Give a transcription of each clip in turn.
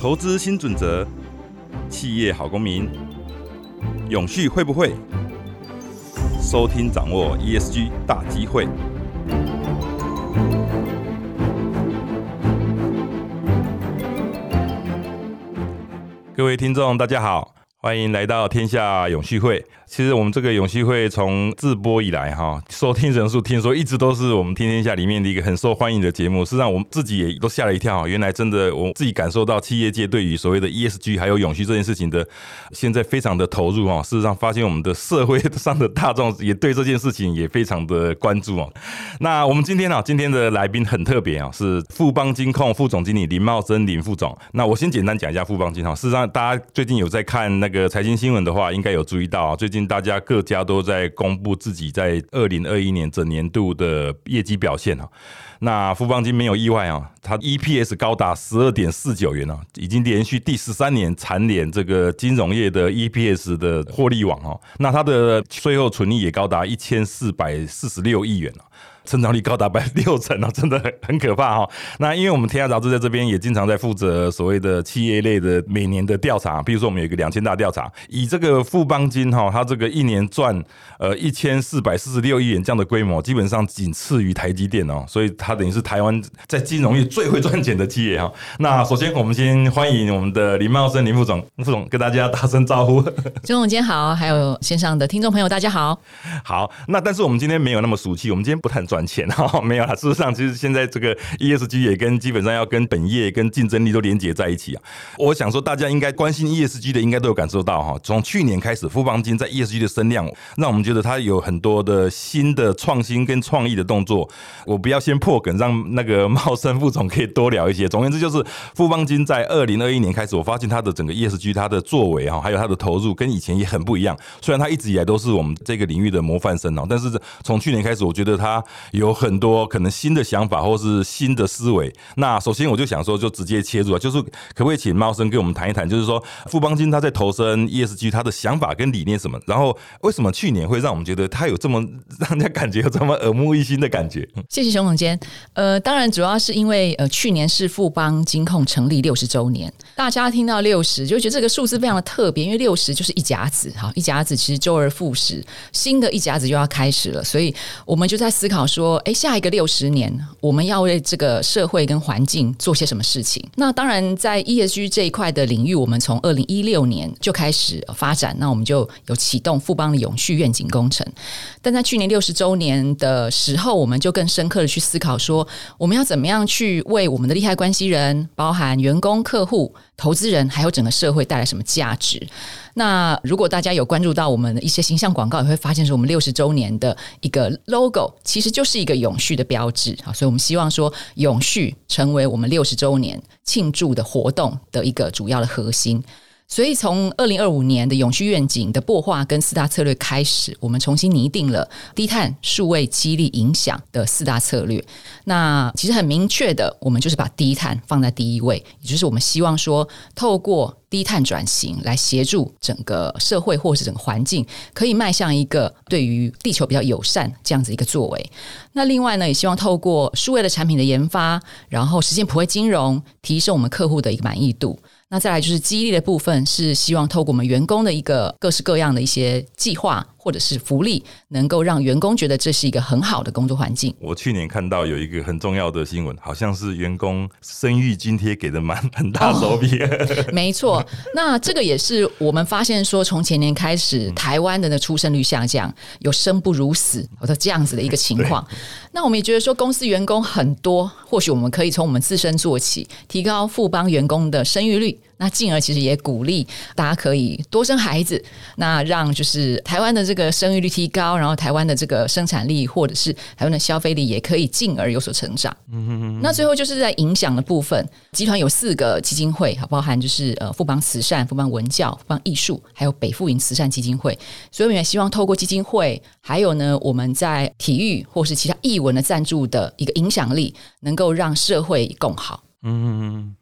投资新准则，企业好公民，永续会不会？收听掌握 ESG 大机会。各位听众，大家好，欢迎来到天下永续会。其实我们这个永续会从自播以来，哈，收听人数听说一直都是我们天天下里面的一个很受欢迎的节目。事实上，我们自己也都吓了一跳，原来真的我自己感受到企业界对于所谓的 ESG 还有永续这件事情的现在非常的投入哦。事实上，发现我们的社会上的大众也对这件事情也非常的关注哦。那我们今天啊，今天的来宾很特别啊，是富邦金控副总经理林茂生林副总。那我先简单讲一下富邦金哈。事实上，大家最近有在看那个财经新闻的话，应该有注意到啊，最近。大家各家都在公布自己在二零二一年整年度的业绩表现啊。那富邦金没有意外啊，它 EPS 高达十二点四九元啊，已经连续第十三年蝉联这个金融业的 EPS 的获利网哦。那它的税后纯利也高达一千四百四十六亿元啊。成长率高达百分之六成哦，真的很很可怕哈。那因为我们天下杂志在这边也经常在负责所谓的企业类的每年的调查，比如说我们有一个两千大调查，以这个富邦金哈，它这个一年赚呃一千四百四十六亿元这样的规模，基本上仅次于台积电哦，所以它等于是台湾在金融业最会赚钱的企业哈。那首先我们先欢迎我们的林茂生林副总，副总跟大家打声招呼。钟总监好，还有线上的听众朋友大家好。好，那但是我们今天没有那么俗气，我们今天不谈。赚钱哈 没有啦。事实上，其实现在这个 ESG 也跟基本上要跟本业跟竞争力都连接在一起啊。我想说，大家应该关心 ESG 的，应该都有感受到哈。从去年开始，富邦金在 ESG 的声量，让我们觉得它有很多的新的创新跟创意的动作。我不要先破梗，让那个茂生副总可以多聊一些。总而言之，就是富邦金在二零二一年开始，我发现它的整个 ESG 它的作为哈，还有它的投入跟以前也很不一样。虽然它一直以来都是我们这个领域的模范生哦，但是从去年开始，我觉得它有很多可能新的想法或是新的思维。那首先我就想说，就直接切入啊，就是可不可以请茂生跟我们谈一谈，就是说富邦金他在投身 ESG，他的想法跟理念什么？然后为什么去年会让我们觉得他有这么让人家感觉有这么耳目一新的感觉？谢谢熊总监。呃，当然主要是因为呃去年是富邦金控成立六十周年，大家听到六十就觉得这个数字非常的特别，因为六十就是一甲子哈，一甲子其实周而复始，新的一甲子就要开始了，所以我们就在思考说。哎，下一个六十年，我们要为这个社会跟环境做些什么事情？那当然，在 ESG 这一块的领域，我们从二零一六年就开始发展，那我们就有启动富邦的永续愿景工程。但在去年六十周年的时候，我们就更深刻的去思考说，我们要怎么样去为我们的利害关系人，包含员工、客户。投资人还有整个社会带来什么价值？那如果大家有关注到我们的一些形象广告，也会发现说我们六十周年的一个 logo，其实就是一个永续的标志啊。所以我们希望说，永续成为我们六十周年庆祝的活动的一个主要的核心。所以，从二零二五年的永续愿景的擘画跟四大策略开始，我们重新拟定了低碳、数位、激励、影响的四大策略。那其实很明确的，我们就是把低碳放在第一位，也就是我们希望说，透过低碳转型来协助整个社会或是整个环境，可以迈向一个对于地球比较友善这样子一个作为。那另外呢，也希望透过数位的产品的研发，然后实现普惠金融，提升我们客户的一个满意度。那再来就是激励的部分，是希望透过我们员工的一个各式各样的一些计划。或者是福利，能够让员工觉得这是一个很好的工作环境。我去年看到有一个很重要的新闻，好像是员工生育津贴给的蛮很大手笔。没错，那这个也是我们发现说，从前年开始，台湾的那出生率下降，有生不如死的这样子的一个情况。那我们也觉得说，公司员工很多，或许我们可以从我们自身做起，提高富邦员工的生育率。那进而其实也鼓励大家可以多生孩子，那让就是台湾的这个生育率提高，然后台湾的这个生产力或者是台湾的消费力也可以进而有所成长。嗯哼哼。那最后就是在影响的部分，集团有四个基金会，包含就是呃富邦慈善、富邦文教、富邦艺术，还有北富营慈善基金会。所以我们也希望透过基金会，还有呢我们在体育或是其他艺文的赞助的一个影响力，能够让社会更好。嗯。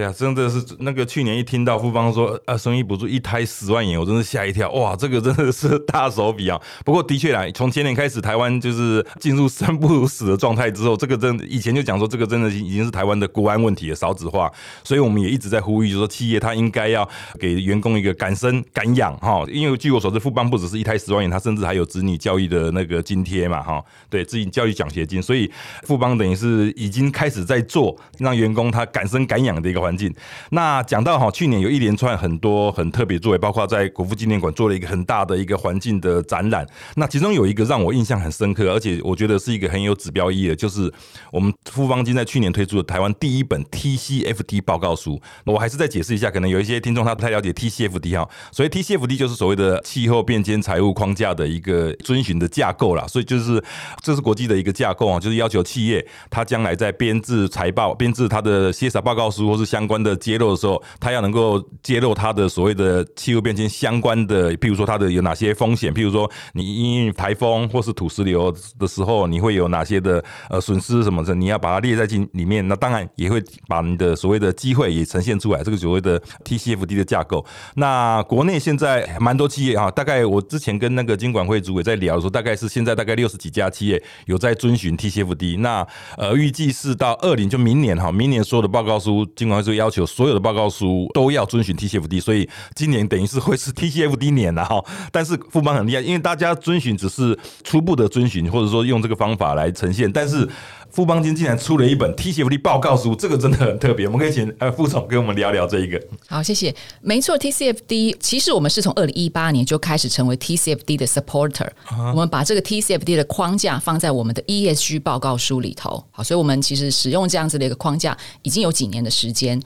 对啊，真的是那个去年一听到富邦说啊，生意补助一胎十万元，我真的吓一跳，哇，这个真的是大手笔啊！不过的确啦，从前年开始，台湾就是进入生不如死的状态之后，这个真以前就讲说，这个真的已经是台湾的国安问题了，少子化，所以我们也一直在呼吁，就说企业它应该要给员工一个敢生敢养哈，因为据我所知，富邦不只是一胎十万元，它甚至还有子女教育的那个津贴嘛哈，对，子女教育奖学金，所以富邦等于是已经开始在做让员工他敢生敢养的一个。环环境，那讲到哈，去年有一连串很多很特别作为，包括在国父纪念馆做了一个很大的一个环境的展览。那其中有一个让我印象很深刻，而且我觉得是一个很有指标意义的，就是我们富邦金在去年推出的台湾第一本 TCFD 报告书。我还是再解释一下，可能有一些听众他不太了解 TCFD 哈，所以 TCFD 就是所谓的气候变迁财务框架的一个遵循的架构啦。所以就是这是国际的一个架构啊，就是要求企业它将来在编制财报、编制它的 CSR 报告书或是相关的揭露的时候，他要能够揭露他的所谓的气候变迁相关的，譬如说他的有哪些风险，譬如说你因为台风或是土石流的时候，你会有哪些的呃损失什么的，你要把它列在进里面。那当然也会把你的所谓的机会也呈现出来，这个所谓的 TCFD 的架构。那国内现在蛮多企业啊，大概我之前跟那个经管会主委在聊的时候，大概是现在大概六十几家企业有在遵循 TCFD。那呃预计是到二零就明年哈，明年所有的报告书经管所以要求所有的报告书都要遵循 TCFD，所以今年等于是会是 TCFD 年了哈。但是富邦很厉害，因为大家遵循只是初步的遵循，或者说用这个方法来呈现，但是。富邦金竟然出了一本 TCFD 报告书，这个真的很特别。我们可以请呃副总跟我们聊聊这一个。好，谢谢。没错，TCFD 其实我们是从二零一八年就开始成为 TCFD 的 supporter。我们把这个 TCFD 的框架放在我们的 ESG 报告书里头。好，所以我们其实使用这样子的一个框架已经有几年的时间。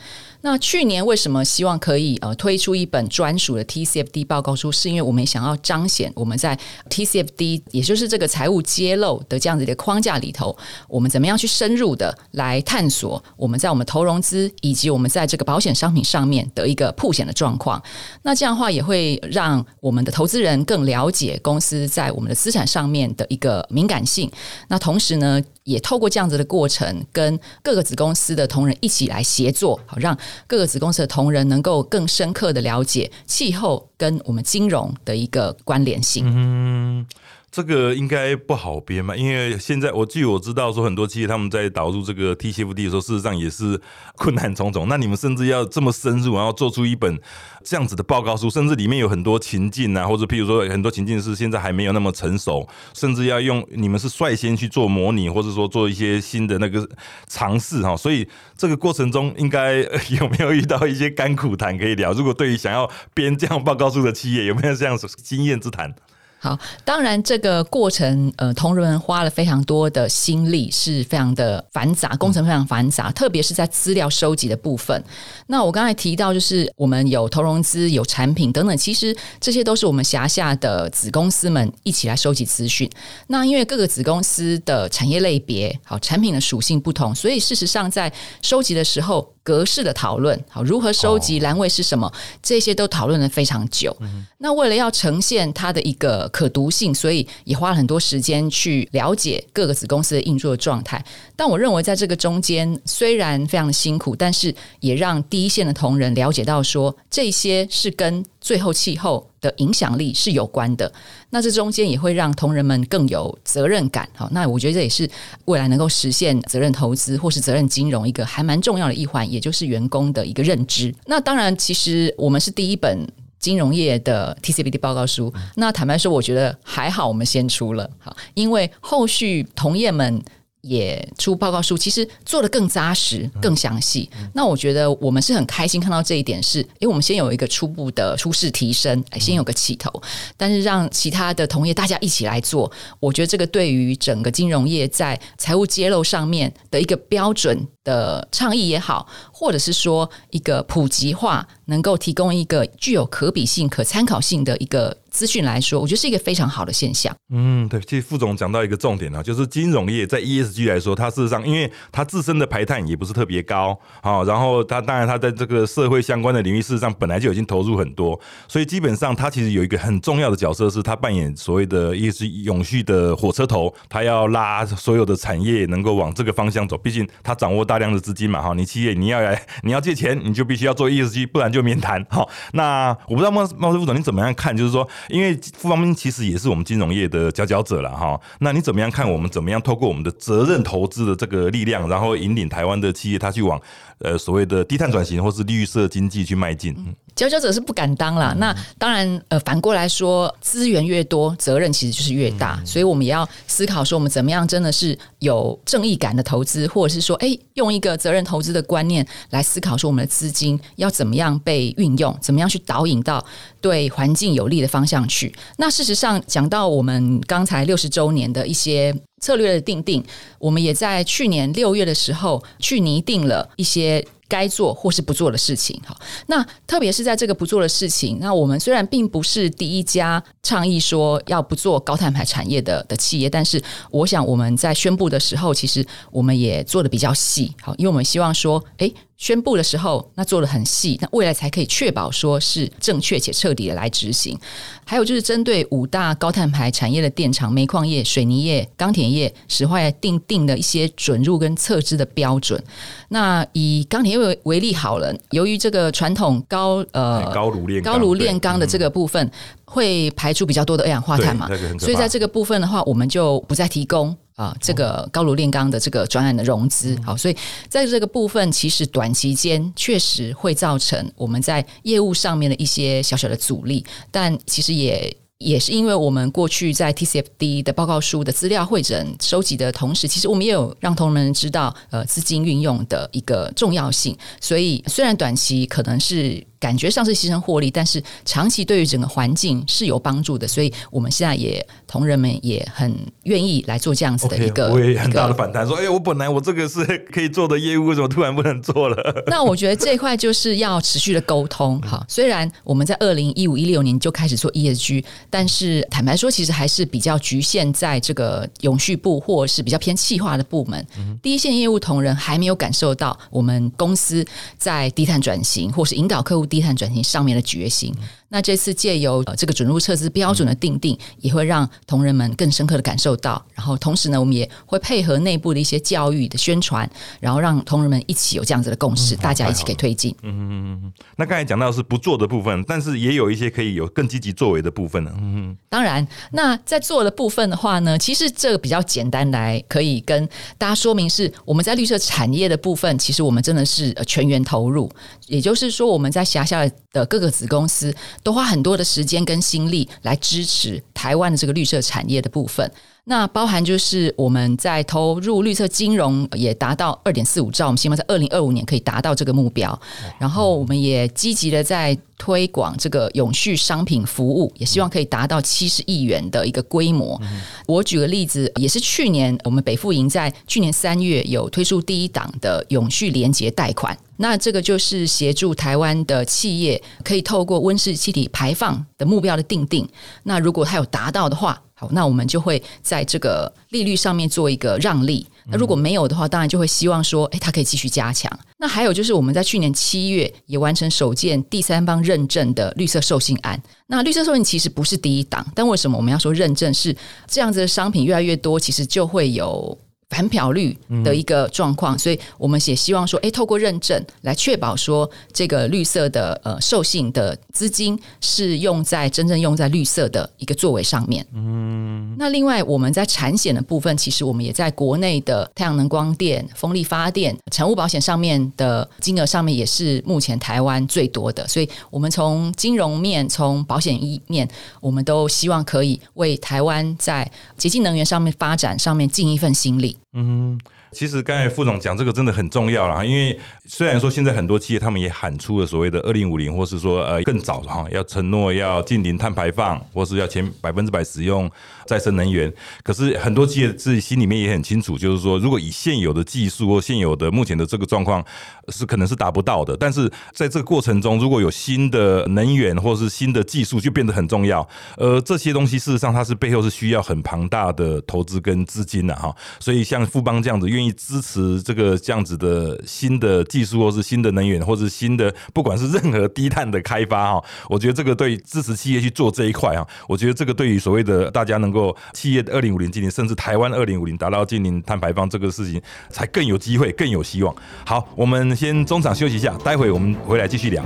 那去年为什么希望可以呃推出一本专属的 TCFD 报告书？是因为我们想要彰显我们在 TCFD，也就是这个财务揭露的这样子的框架里头，我们怎么样去深入的来探索我们在我们投融资以及我们在这个保险商品上面的一个铺险的状况。那这样的话也会让我们的投资人更了解公司在我们的资产上面的一个敏感性。那同时呢？也透过这样子的过程，跟各个子公司的同仁一起来协作，好让各个子公司的同仁能够更深刻的了解气候跟我们金融的一个关联性。嗯。这个应该不好编嘛，因为现在我据我知道说很多企业他们在导入这个 TCFD 的时候，事实上也是困难重重。那你们甚至要这么深入，然后做出一本这样子的报告书，甚至里面有很多情境啊，或者譬如说很多情境是现在还没有那么成熟，甚至要用你们是率先去做模拟，或者说做一些新的那个尝试哈。所以这个过程中应该有没有遇到一些甘苦谈可以聊？如果对于想要编这样报告书的企业，有没有这样经验之谈？好，当然这个过程，呃，同仁花了非常多的心力，是非常的繁杂，工程非常繁杂，特别是在资料收集的部分。那我刚才提到，就是我们有投融资、有产品等等，其实这些都是我们辖下的子公司们一起来收集资讯。那因为各个子公司的产业类别、好产品的属性不同，所以事实上在收集的时候。格式的讨论，好，如何收集栏位是什么，这些都讨论了非常久。那为了要呈现它的一个可读性，所以也花了很多时间去了解各个子公司的运作的状态。但我认为在这个中间，虽然非常的辛苦，但是也让第一线的同仁了解到，说这些是跟。最后，气候的影响力是有关的。那这中间也会让同仁们更有责任感。好，那我觉得这也是未来能够实现责任投资或是责任金融一个还蛮重要的一环，也就是员工的一个认知。那当然，其实我们是第一本金融业的 TCBD 报告书。那坦白说，我觉得还好，我们先出了好，因为后续同业们。也出报告书，其实做的更扎实、更详细。那我觉得我们是很开心看到这一点，是因为我们先有一个初步的初试提升，先有个起头。但是让其他的同业大家一起来做，我觉得这个对于整个金融业在财务揭露上面的一个标准的倡议也好，或者是说一个普及化，能够提供一个具有可比性、可参考性的一个。资讯来说，我觉得是一个非常好的现象。嗯，对，其实副总讲到一个重点啊，就是金融业在 ESG 来说，它事实上因为它自身的排碳也不是特别高，好，然后它当然它在这个社会相关的领域，事实上本来就已经投入很多，所以基本上它其实有一个很重要的角色，是它扮演所谓的 ESG 永续的火车头，它要拉所有的产业能够往这个方向走，毕竟它掌握大量的资金嘛，哈，你企业你要来你要借钱，你就必须要做 ESG，不然就免谈。好，那我不知道茂茂师副总你怎么样看，就是说，因为富邦其实也是我们金融业的佼佼者了哈。那你怎么样看？我们怎么样透过我们的责任投资的这个力量，然后引领台湾的企业，它去往呃所谓的低碳转型或是绿色经济去迈进？佼佼者是不敢当啦。那当然，呃，反过来说，资源越多，责任其实就是越大。所以我们也要思考说，我们怎么样真的是有正义感的投资，或者是说，哎，用一个责任投资的观念来思考说，我们的资金要怎么样被运用，怎么样去导引到对环境有利的方向上去。那事实上，讲到我们刚才六十周年的一些策略的定定，我们也在去年六月的时候去拟定了一些。该做或是不做的事情，好，那特别是在这个不做的事情，那我们虽然并不是第一家倡议说要不做高碳排产业的的企业，但是我想我们在宣布的时候，其实我们也做的比较细，好，因为我们希望说，哎。宣布的时候，那做的很细，那未来才可以确保说是正确且彻底的来执行。还有就是针对五大高碳排产业的电厂、煤矿业、水泥业、钢铁业、石化业定定的一些准入跟测支的标准。那以钢铁业为为例好了，由于这个传统高呃高炉炼高炉炼钢的这个部分会排出比较多的二氧化碳嘛，所以在这个部分的话，我们就不再提供。啊，这个高炉炼钢的这个专案的融资，好，所以在这个部分，其实短期间确实会造成我们在业务上面的一些小小的阻力，但其实也。也是因为我们过去在 TCFD 的报告书的资料会诊收集的同时，其实我们也有让同仁们知道，呃，资金运用的一个重要性。所以虽然短期可能是感觉上是牺牲获利，但是长期对于整个环境是有帮助的。所以我们现在也同仁们也很愿意来做这样子的一个，我也很大的反弹，说：“哎，我本来我这个是可以做的业务，为什么突然不能做了？” 那我觉得这一块就是要持续的沟通。好，虽然我们在二零一五一六年就开始做 ESG。但是坦白说，其实还是比较局限在这个永续部，或是比较偏气化的部门。第一线业务同仁还没有感受到我们公司在低碳转型，或是引导客户低碳转型上面的决心。那这次借由这个准入测试标准的定定，也会让同仁们更深刻的感受到。然后同时呢，我们也会配合内部的一些教育的宣传，然后让同仁们一起有这样子的共识，大家一起可以推进。嗯嗯嗯嗯。那刚才讲到是不做的部分，但是也有一些可以有更积极作为的部分呢。嗯嗯。当然，那在做的部分的话呢，其实这个比较简单，来可以跟大家说明是我们在绿色产业的部分，其实我们真的是全员投入。也就是说，我们在辖下的各个子公司。都花很多的时间跟心力来支持台湾的这个绿色产业的部分，那包含就是我们在投入绿色金融也达到二点四五兆，我们希望在二零二五年可以达到这个目标。然后我们也积极的在推广这个永续商品服务，也希望可以达到七十亿元的一个规模。我举个例子，也是去年我们北富营在去年三月有推出第一档的永续连结贷款。那这个就是协助台湾的企业可以透过温室气体排放的目标的定定，那如果它有达到的话，那我们就会在这个利率上面做一个让利。那如果没有的话，当然就会希望说，哎，它可以继续加强。那还有就是我们在去年七月也完成首件第三方认证的绿色授信案。那绿色授信其实不是第一档，但为什么我们要说认证？是这样子的商品越来越多，其实就会有。反漂率的一个状况，所以我们也希望说，哎，透过认证来确保说，这个绿色的呃授信的资金是用在真正用在绿色的一个作为上面。嗯，那另外我们在产险的部分，其实我们也在国内的太阳能光电、风力发电、产物保险上面的金额上面也是目前台湾最多的，所以我们从金融面、从保险一面，我们都希望可以为台湾在洁净能源上面发展上面尽一份心力。嗯，其实刚才副总讲这个真的很重要啦，因为虽然说现在很多企业他们也喊出了所谓的二零五零，或是说呃更早哈，要承诺要近零碳排放，或是要前百分之百使用再生能源。可是很多企业自己心里面也很清楚，就是说如果以现有的技术或现有的目前的这个状况是可能是达不到的。但是在这个过程中，如果有新的能源或是新的技术，就变得很重要。而这些东西事实上它是背后是需要很庞大的投资跟资金的哈。所以像富邦这样子愿意支持这个这样子的新的技术，或是新的能源，或是新的不管是任何低碳的开发哈，我觉得这个对支持企业去做这一块哈，我觉得这个对于所谓的大家能够企业二零五零今年，甚至台湾二零五零达到近零碳排放这个事情，才更有机会，更有希望。好，我们先中场休息一下，待会我们回来继续聊。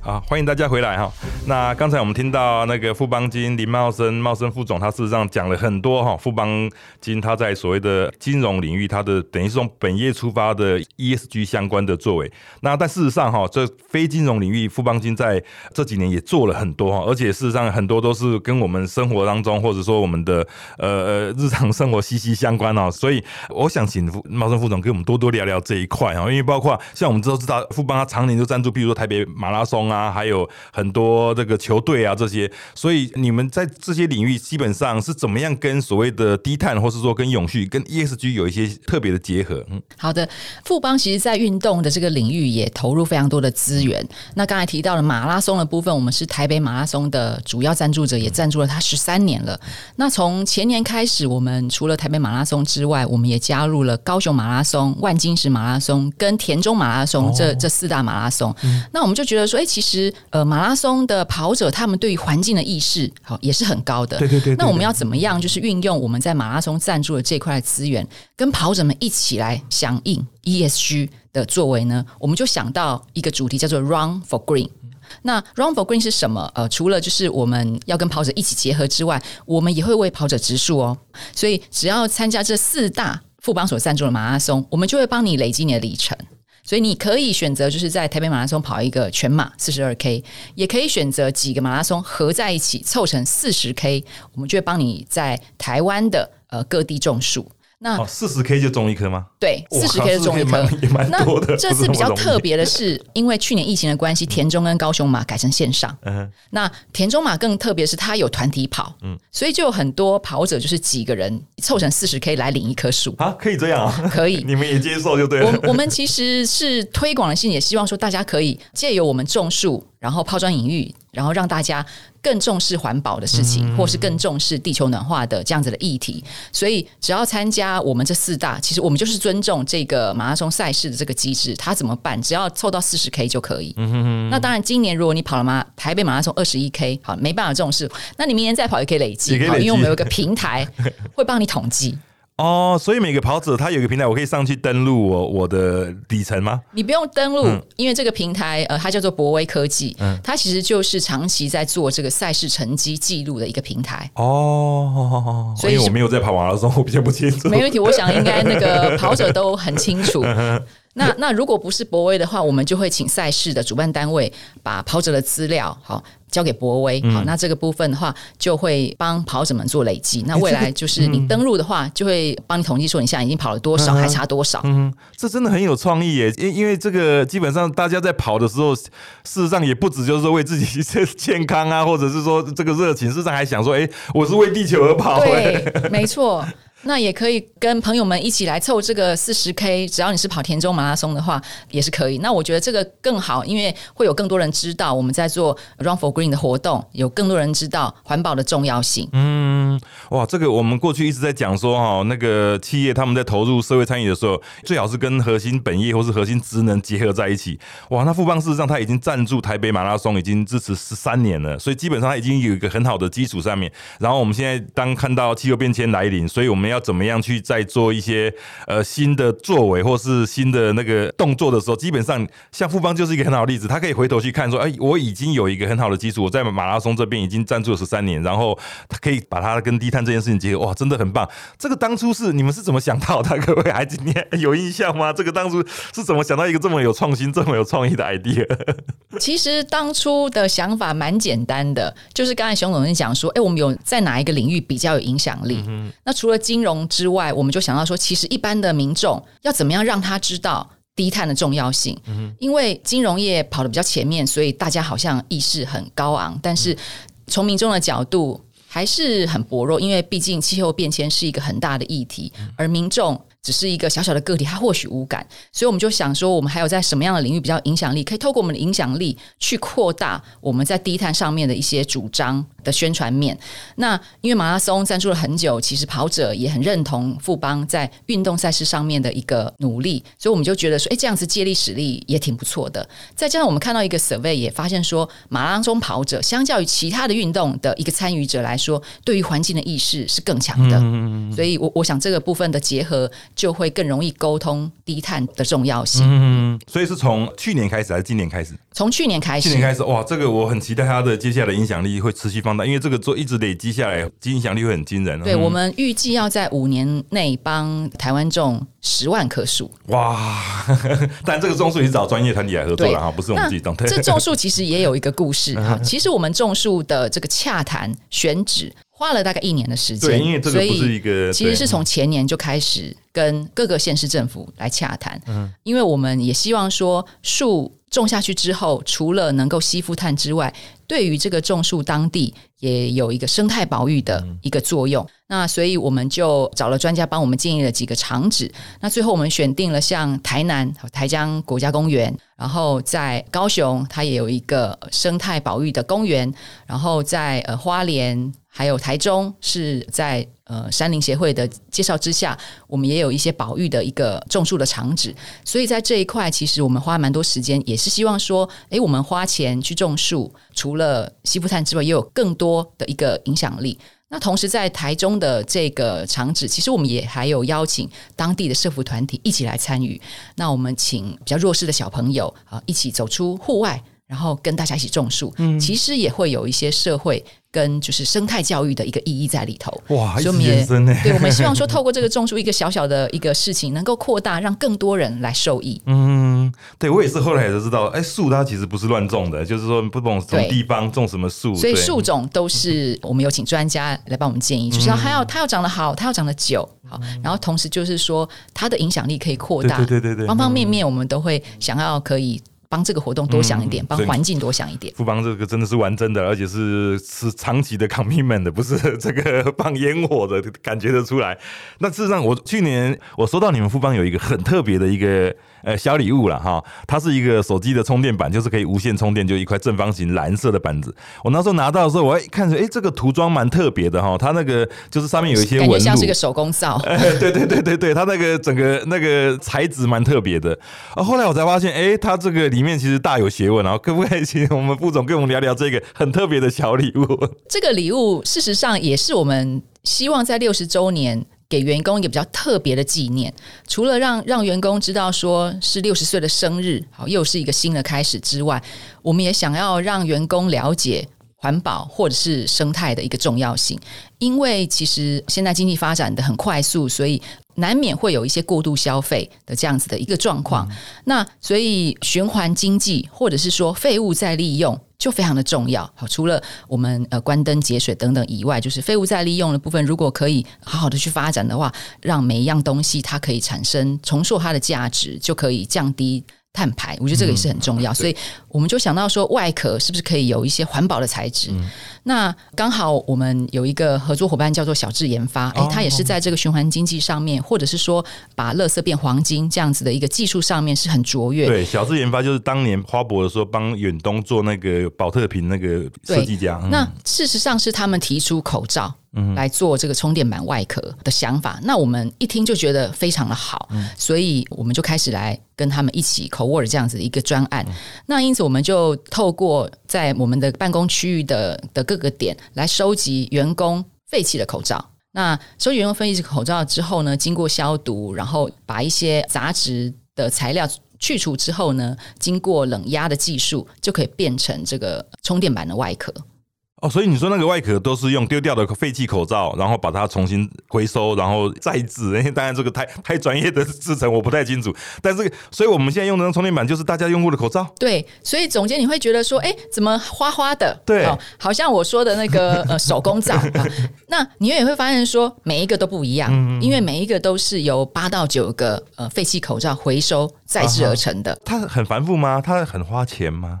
好，欢迎大家回来哈。那刚才我们听到那个富邦金林茂生茂生副总，他事实上讲了很多哈。富邦金他在所谓的金融领域，他的等于是从本业出发的 ESG 相关的作为。那但事实上哈，这非金融领域，富邦金在这几年也做了很多哈，而且事实上很多都是跟我们生活当中或者说我们的呃呃日常生活息息相关哦。所以我想请茂生副总跟我们多多聊聊这一块啊，因为包括像我们都知道，富邦他常年就赞助，比如说台北马拉松。啊，还有很多这个球队啊，这些，所以你们在这些领域基本上是怎么样跟所谓的低碳，或是说跟永续、跟 ESG 有一些特别的结合？嗯，好的，富邦其实在运动的这个领域也投入非常多的资源。那刚才提到了马拉松的部分，我们是台北马拉松的主要赞助者，也赞助了它十三年了。那从前年开始，我们除了台北马拉松之外，我们也加入了高雄马拉松、万金石马拉松跟田中马拉松这这四大马拉松。那我们就觉得说，哎，其实。实呃，马拉松的跑者他们对于环境的意识好也是很高的。对对对。那我们要怎么样，就是运用我们在马拉松赞助的这块资源，跟跑者们一起来响应 ESG 的作为呢？我们就想到一个主题叫做 Run for Green。那 Run for Green 是什么？呃，除了就是我们要跟跑者一起结合之外，我们也会为跑者植树哦。所以只要参加这四大富邦所赞助的马拉松，我们就会帮你累积你的里程。所以你可以选择就是在台北马拉松跑一个全马四十二 K，也可以选择几个马拉松合在一起凑成四十 K，我们就会帮你在台湾的呃各地种树。那四十 K 就种一棵吗？对，四十 K 就种一棵，也蛮 多的。这次比较特别的是，因为去年疫情的关系，田中跟高雄马改成线上。嗯，那田中马更特别是它有团体跑，嗯，所以就有很多跑者就是几个人凑成四十 K 来领一棵树啊，可以这样啊？可以，你们也接受就对了。我我们其实是推广的信，也希望说大家可以借由我们种树。然后抛砖引玉，然后让大家更重视环保的事情，或是更重视地球暖化的这样子的议题。所以，只要参加我们这四大，其实我们就是尊重这个马拉松赛事的这个机制。它怎么办？只要凑到四十 K 就可以。那当然，今年如果你跑了马台北马拉松二十一 K，好，没办法这种事。那你明年再跑也可以累积，因为我们有一个平台 会帮你统计。哦，所以每个跑者他有一个平台，我可以上去登录我我的里程吗？你不用登录，因为这个平台呃，它叫做博威科技，嗯，它其实就是长期在做这个赛事成绩记录的一个平台。哦，所以我没有在跑马拉松，我比较不清楚。没问题，我想应该那个 跑者都很清楚。那那如果不是博威的话，我们就会请赛事的主办单位把跑者的资料好交给博威。好，那这个部分的话，就会帮跑者们做累积。那未来就是你登录的话，就会帮你统计说你现在已经跑了多少，还差多少。嗯，这真的很有创意耶！因因为这个基本上大家在跑的时候，事实上也不止就是说为自己 健康啊，或者是说这个热情，事实上还想说，哎，我是为地球而跑。对，没错。那也可以跟朋友们一起来凑这个四十 K，只要你是跑田中马拉松的话，也是可以。那我觉得这个更好，因为会有更多人知道我们在做 Run for Green 的活动，有更多人知道环保的重要性。嗯，哇，这个我们过去一直在讲说哈，那个企业他们在投入社会参与的时候，最好是跟核心本业或是核心职能结合在一起。哇，那富邦事实上他已经赞助台北马拉松，已经支持十三年了，所以基本上他已经有一个很好的基础上面。然后我们现在当看到气候变迁来临，所以我们们要怎么样去再做一些呃新的作为或是新的那个动作的时候，基本上像富邦就是一个很好的例子，他可以回头去看说，哎，我已经有一个很好的基础，我在马拉松这边已经赞助了十三年，然后他可以把它跟低碳这件事情结合，哇，真的很棒。这个当初是你们是怎么想到的？各位孩子，你有印象吗？这个当初是怎么想到一个这么有创新、这么有创意的 idea？其实当初的想法蛮简单的，就是刚才熊总讲说，哎，我们有在哪一个领域比较有影响力？嗯那除了金融之外，我们就想到说，其实一般的民众要怎么样让他知道低碳的重要性？嗯因为金融业跑得比较前面，所以大家好像意识很高昂，但是从民众的角度还是很薄弱，因为毕竟气候变迁是一个很大的议题，而民众。只是一个小小的个体，他或许无感，所以我们就想说，我们还有在什么样的领域比较影响力，可以透过我们的影响力去扩大我们在低碳上面的一些主张的宣传面。那因为马拉松赞助了很久，其实跑者也很认同富邦在运动赛事上面的一个努力，所以我们就觉得说，哎，这样子借力使力也挺不错的。再加上我们看到一个 survey 也发现说，马拉松跑者相较于其他的运动的一个参与者来说，对于环境的意识是更强的。所以我我想这个部分的结合。就会更容易沟通低碳的重要性。嗯，所以是从去年开始还是今年开始？从去年开始，去年开始哇，这个我很期待它的接下来的影响力会持续放大，因为这个做一直累积下来，影响力会很惊人。对我们预计要在五年内帮台湾种十万棵树。哇！但这个种树也是找专业团体来合作了哈，不是我们自己种。这种树其实也有一个故事哈。其实我们种树的这个洽谈选址。花了大概一年的时间，对，因为这个不是一个，其实是从前年就开始跟各个县市政府来洽谈，嗯，因为我们也希望说树种下去之后，除了能够吸附碳之外，对于这个种树当地也有一个生态保育的一个作用。那所以我们就找了专家帮我们建议了几个场址。那最后我们选定了像台南台江国家公园，然后在高雄它也有一个生态保育的公园，然后在呃花莲。还有台中是在呃山林协会的介绍之下，我们也有一些保育的一个种树的场址，所以在这一块，其实我们花蛮多时间，也是希望说，诶，我们花钱去种树，除了吸附碳之外，也有更多的一个影响力。那同时在台中的这个场址，其实我们也还有邀请当地的社服团体一起来参与。那我们请比较弱势的小朋友啊，一起走出户外。然后跟大家一起种树，其实也会有一些社会跟就是生态教育的一个意义在里头。哇，这么延伸呢？对，我们希望说 透过这个种树一个小小的一个事情，能够扩大，让更多人来受益。嗯，对我也是后来才知道，哎，树它其实不是乱种的，就是说不懂什么地方种什么树，所以树种都是我们有请专家来帮我们建议，就是要它要它要长得好，它要长得久，好，然后同时就是说它的影响力可以扩大，对对对对，方方面面我们都会想要可以。帮这个活动多想一点，帮环境多想一点。富邦这个真的是玩真的，而且是是长期的 commitment 的，不是这个放烟火的感觉得出来。那事实上，我去年我收到你们富邦有一个很特别的一个。呃，小礼物了哈，它是一个手机的充电板，就是可以无线充电，就一块正方形蓝色的板子。我那时候拿到的时候，我看着，哎，这个涂装蛮特别的哈，它那个就是上面有一些纹路，像是一个手工皂。对对对对对，它那个整个那个材质蛮特别的。啊，后来我才发现，哎，它这个里面其实大有学问。然后可不可以请我们副总跟我们聊聊这个很特别的小礼物？这个礼物事实上也是我们希望在六十周年。给员工一个比较特别的纪念，除了让让员工知道说是六十岁的生日，好又是一个新的开始之外，我们也想要让员工了解环保或者是生态的一个重要性。因为其实现在经济发展的很快速，所以难免会有一些过度消费的这样子的一个状况。那所以循环经济或者是说废物再利用。就非常的重要，好，除了我们呃关灯节水等等以外，就是废物再利用的部分，如果可以好好的去发展的话，让每一样东西它可以产生重塑它的价值，就可以降低。碳排，我觉得这个也是很重要，所以我们就想到说，外壳是不是可以有一些环保的材质？那刚好我们有一个合作伙伴叫做小智研发，哎，他也是在这个循环经济上面，或者是说把垃圾变黄金这样子的一个技术上面是很卓越。对，小智研发就是当年花博的时候帮远东做那个保特瓶那个设计家。那事实上是他们提出口罩。来做这个充电板外壳的想法，那我们一听就觉得非常的好，所以我们就开始来跟他们一起 co work 这样子一个专案。那因此我们就透过在我们的办公区域的的各个点来收集员工废弃的口罩。那收集员工废弃口罩之后呢，经过消毒，然后把一些杂质的材料去除之后呢，经过冷压的技术，就可以变成这个充电板的外壳。哦，所以你说那个外壳都是用丢掉的废弃口罩，然后把它重新回收，然后再制。因 为当然这个太太专业的制成，我不太清楚。但是，所以我们现在用的充电板就是大家用过的口罩。对，所以总监你会觉得说，哎，怎么花花的？对，哦好像我说的那个呃手工皂。那你也会发现说，每一个都不一样，因为每一个都是由八到九个呃废弃口罩回收再制而成的。它很繁复吗？它很花钱吗？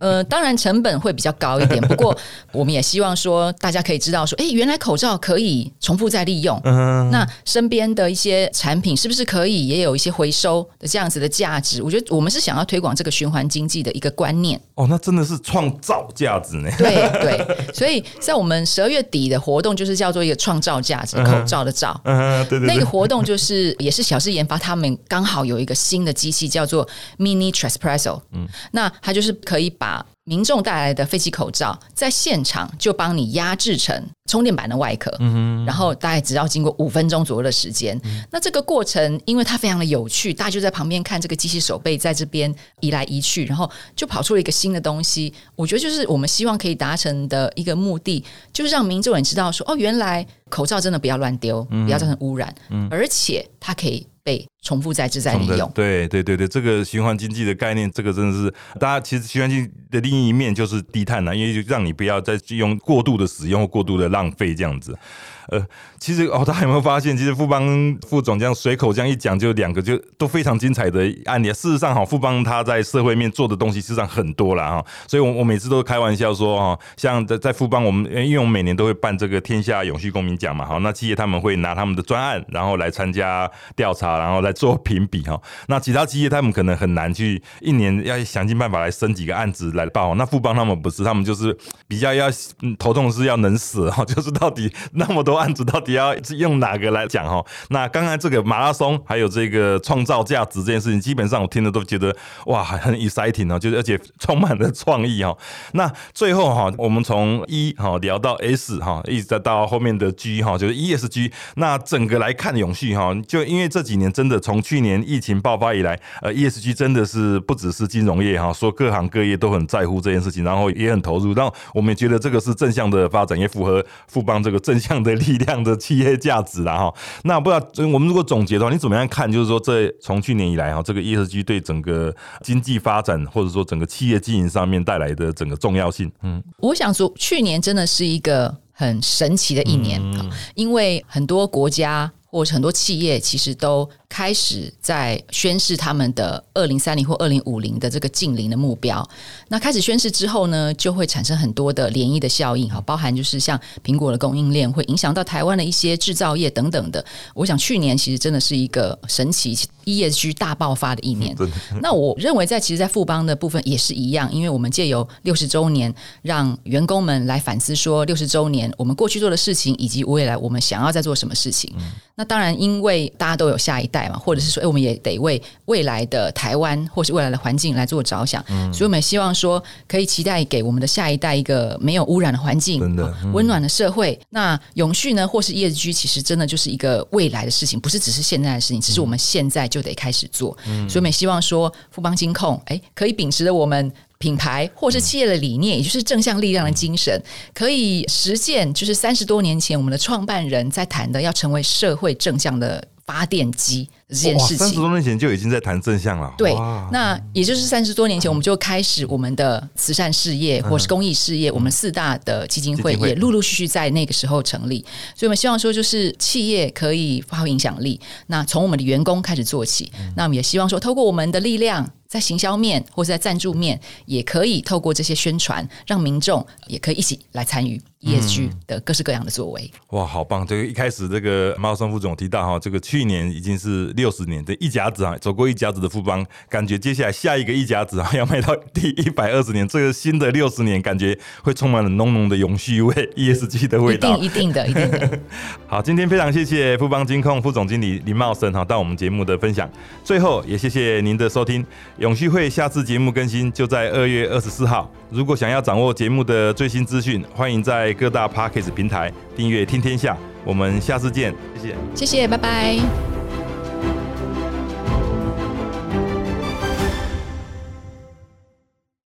呃，当然成本会比较高一点，不过。我们也希望说，大家可以知道说，哎，原来口罩可以重复再利用。嗯，那身边的一些产品是不是可以也有一些回收的这样子的价值？我觉得我们是想要推广这个循环经济的一个观念。哦，那真的是创造价值呢。对对，所以在我们十二月底的活动就是叫做一个创造价值口罩的罩。嗯，对对。那个活动就是也是小事研发，他们刚好有一个新的机器叫做 Mini Trespresso。嗯，那它就是可以把。民众带来的废弃口罩，在现场就帮你压制成充电板的外壳，然后大概只要经过五分钟左右的时间。那这个过程，因为它非常的有趣，大家就在旁边看这个机器手背在这边移来移去，然后就跑出了一个新的东西。我觉得就是我们希望可以达成的一个目的，就是让民众也知道说，哦，原来口罩真的不要乱丢，不要造成污染，而且它可以。被重复再制再利用，对对对对，这个循环经济的概念，这个真的是大家其实循环经济的另一面就是低碳呢，因为就让你不要再用过度的使用或过度的浪费这样子。呃，其实哦，大家有没有发现，其实富邦 副总这样随口这样一讲，就两个就都非常精彩的案例。事实上，哈，富邦他在社会面做的东西，事实上很多了哈。所以，我我每次都开玩笑说，哈，像在在富邦，我们因为我们每年都会办这个天下永续公民奖嘛，好，那企业他们会拿他们的专案，然后来参加调查，然后来做评比哈。那其他企业他们可能很难去一年要想尽办法来升几个案子来报，那富邦他们不是，他们就是比较要头痛是要能死哈，就是到底那么多。案子到底要用哪个来讲哈？那刚刚这个马拉松还有这个创造价值这件事情，基本上我听的都觉得哇，很 exciting 哦，就是而且充满了创意哈。那最后哈，我们从一哈聊到 S 哈，一直再到后面的 G 哈，就是 ESG。那整个来看永续哈，就因为这几年真的从去年疫情爆发以来，呃，ESG 真的是不只是金融业哈，说各行各业都很在乎这件事情，然后也很投入。然后我们也觉得这个是正向的发展，也符合富邦这个正向的。力量的企业价值啦哈，那不知道我们如果总结的话，你怎么样看？就是说，这从去年以来哈，这个 ESG 对整个经济发展或者说整个企业经营上面带来的整个重要性，嗯，我想说，去年真的是一个很神奇的一年因为很多国家或者很多企业其实都。开始在宣示他们的二零三零或二零五零的这个近零的目标。那开始宣示之后呢，就会产生很多的涟漪的效应哈，包含就是像苹果的供应链会影响到台湾的一些制造业等等的。我想去年其实真的是一个神奇 ESG 大爆发的一年。那我认为在其实，在富邦的部分也是一样，因为我们借由六十周年，让员工们来反思说六十周年我们过去做的事情，以及未来我们想要在做什么事情。那当然，因为大家都有下一代。或者是说，哎，我们也得为未来的台湾或是未来的环境来做着想，所以我们希望说，可以期待给我们的下一代一个没有污染的环境，温暖的社会。那永续呢，或是 ESG，其实真的就是一个未来的事情，不是只是现在的事情，只是我们现在就得开始做。所以我们也希望说，富邦金控，哎，可以秉持着我们品牌或是企业的理念，也就是正向力量的精神，可以实践，就是三十多年前我们的创办人在谈的，要成为社会正向的。发电机这件事情，三十多年前就已经在谈正向了。对，那也就是三十多年前，我们就开始我们的慈善事业或是公益事业。我们四大的基金会也陆陆续续在那个时候成立，所以我们希望说，就是企业可以发挥影响力。那从我们的员工开始做起，那我们也希望说，透过我们的力量。在行销面或者在赞助面，也可以透过这些宣传，让民众也可以一起来参与 ESG 的各式各样的作为。哇，好棒！这个一开始，这个马松副总提到哈，这个去年已经是六十年的一甲子啊，走过一甲子的富邦，感觉接下来下一个一甲子啊，要迈到第一百二十年，这个新的六十年，感觉会充满了浓浓的永续味、ESG 的味道。一定一定的，一定的。好，今天非常谢谢富邦金控副总经理林茂生哈，到我们节目的分享。最后也谢谢您的收听。永续会下次节目更新就在二月二十四号。如果想要掌握节目的最新资讯，欢迎在各大 Podcast 平台订阅《听天下》，我们下次见，谢谢。谢谢，拜拜。